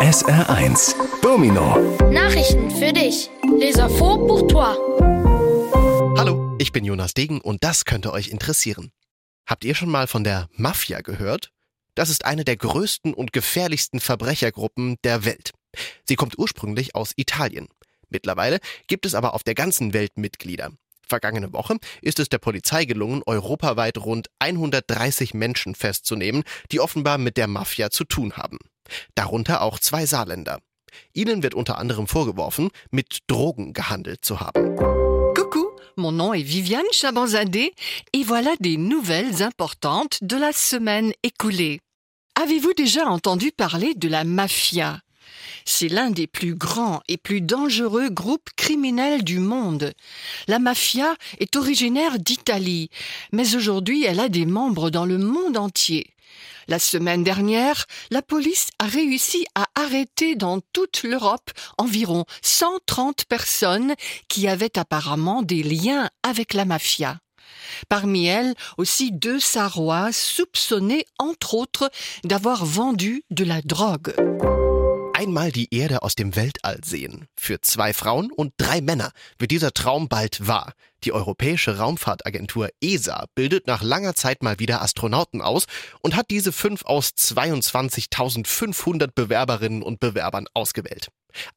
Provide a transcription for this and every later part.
SR1 Domino Nachrichten für dich. Les infos pour toi. Hallo, ich bin Jonas Degen und das könnte euch interessieren. Habt ihr schon mal von der Mafia gehört? Das ist eine der größten und gefährlichsten Verbrechergruppen der Welt. Sie kommt ursprünglich aus Italien. Mittlerweile gibt es aber auf der ganzen Welt Mitglieder. Vergangene Woche ist es der Polizei gelungen, europaweit rund 130 Menschen festzunehmen, die offenbar mit der Mafia zu tun haben. Darunter auch zwei Saarländer. Ihnen wird unter anderem vorgeworfen, mit Drogen gehandelt zu haben. Coucou, mon nom est Viviane Chabanzadeh et voilà des nouvelles importantes de la semaine écoulée. Avez-vous déjà entendu parler de la mafia? C'est l'un des plus grands et plus dangereux groupes criminels du monde. La mafia est originaire d'Italie, mais aujourd'hui elle a des membres dans le monde entier. La semaine dernière, la police a réussi à arrêter dans toute l'Europe environ 130 personnes qui avaient apparemment des liens avec la mafia. Parmi elles, aussi deux Sarrois soupçonnés, entre autres, d'avoir vendu de la drogue. Einmal die Erde aus dem Weltall sehen. Für zwei Frauen und drei Männer wird dieser Traum bald wahr. Die Europäische Raumfahrtagentur ESA bildet nach langer Zeit mal wieder Astronauten aus und hat diese fünf aus 22.500 Bewerberinnen und Bewerbern ausgewählt.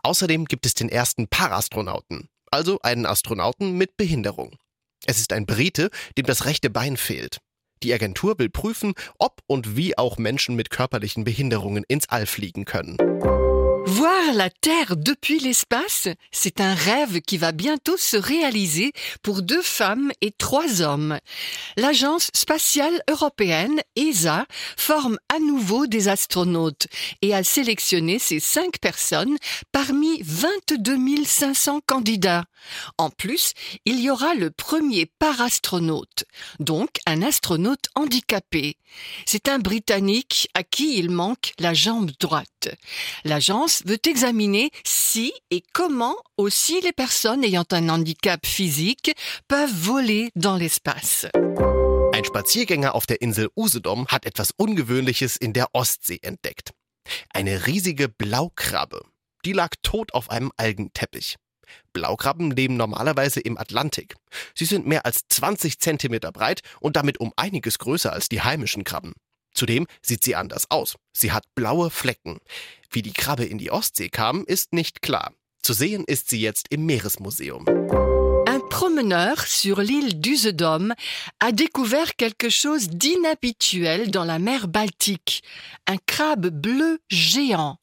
Außerdem gibt es den ersten Parastronauten, also einen Astronauten mit Behinderung. Es ist ein Brite, dem das rechte Bein fehlt. Die Agentur will prüfen, ob und wie auch Menschen mit körperlichen Behinderungen ins All fliegen können. Voir la Terre depuis l'espace, c'est un rêve qui va bientôt se réaliser pour deux femmes et trois hommes. L'Agence spatiale européenne, ESA, forme à nouveau des astronautes et a sélectionné ces cinq personnes parmi 22 500 candidats. En plus, il y aura le premier parastronaute, donc un astronaute handicapé. C'est un Britannique à qui il manque la jambe droite. L'agence veut examiner si et comment aussi les personnes ayant un handicap physique peuvent voler dans l'espace. Ein Spaziergänger auf der Insel Usedom hat etwas Ungewöhnliches in der Ostsee entdeckt. Eine riesige Blaukrabbe. Die lag tot auf einem Algenteppich. Blaukrabben leben normalerweise im Atlantik. Sie sind mehr als 20 Zentimeter breit und damit um einiges größer als die heimischen Krabben. Zudem sieht sie anders aus. Sie hat blaue Flecken. Wie die Krabbe in die Ostsee kam, ist nicht klar. Zu sehen ist sie jetzt im Meeresmuseum. Promeneur sur l'île d'Usedom a découvert quelque chose d'inhabituel dans la mer Baltique, un crabe bleu géant.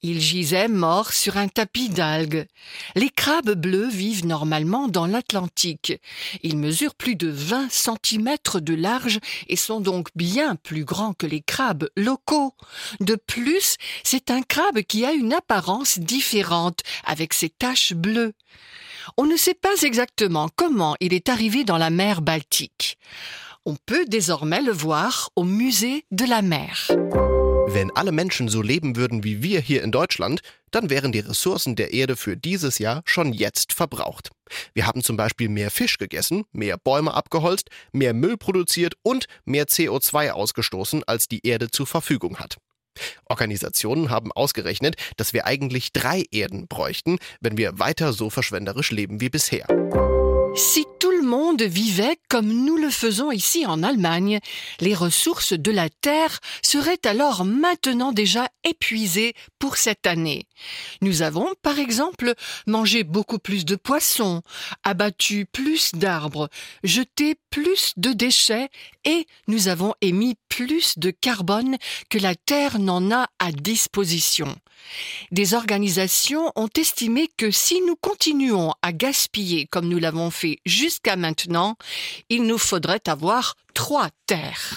Il gisait mort sur un tapis d'algues. Les crabes bleus vivent normalement dans l'Atlantique. Ils mesurent plus de 20 cm de large et sont donc bien plus grands que les crabes locaux. De plus, c'est un crabe qui a une apparence différente avec ses taches bleues. On ne sait pas exactement comment il est arrivé dans la mer Baltique. On peut désormais le voir au musée de la mer. Wenn alle Menschen so leben würden wie wir hier in Deutschland, dann wären die Ressourcen der Erde für dieses Jahr schon jetzt verbraucht. Wir haben zum Beispiel mehr Fisch gegessen, mehr Bäume abgeholzt, mehr Müll produziert und mehr CO2 ausgestoßen, als die Erde zur Verfügung hat. Organisationen haben ausgerechnet, dass wir eigentlich drei Erden bräuchten, wenn wir weiter so verschwenderisch leben wie bisher. Si tout le monde vivait comme nous le faisons ici en Allemagne, les ressources de la Terre seraient alors maintenant déjà épuisées pour cette année. Nous avons, par exemple, mangé beaucoup plus de poissons, abattu plus d'arbres, jeté plus de déchets et nous avons émis plus de carbone que la Terre n'en a à disposition. Des organisations ont estimé que si nous continuons à gaspiller comme nous l'avons fait jusqu'à maintenant, il nous faudrait avoir trois terres.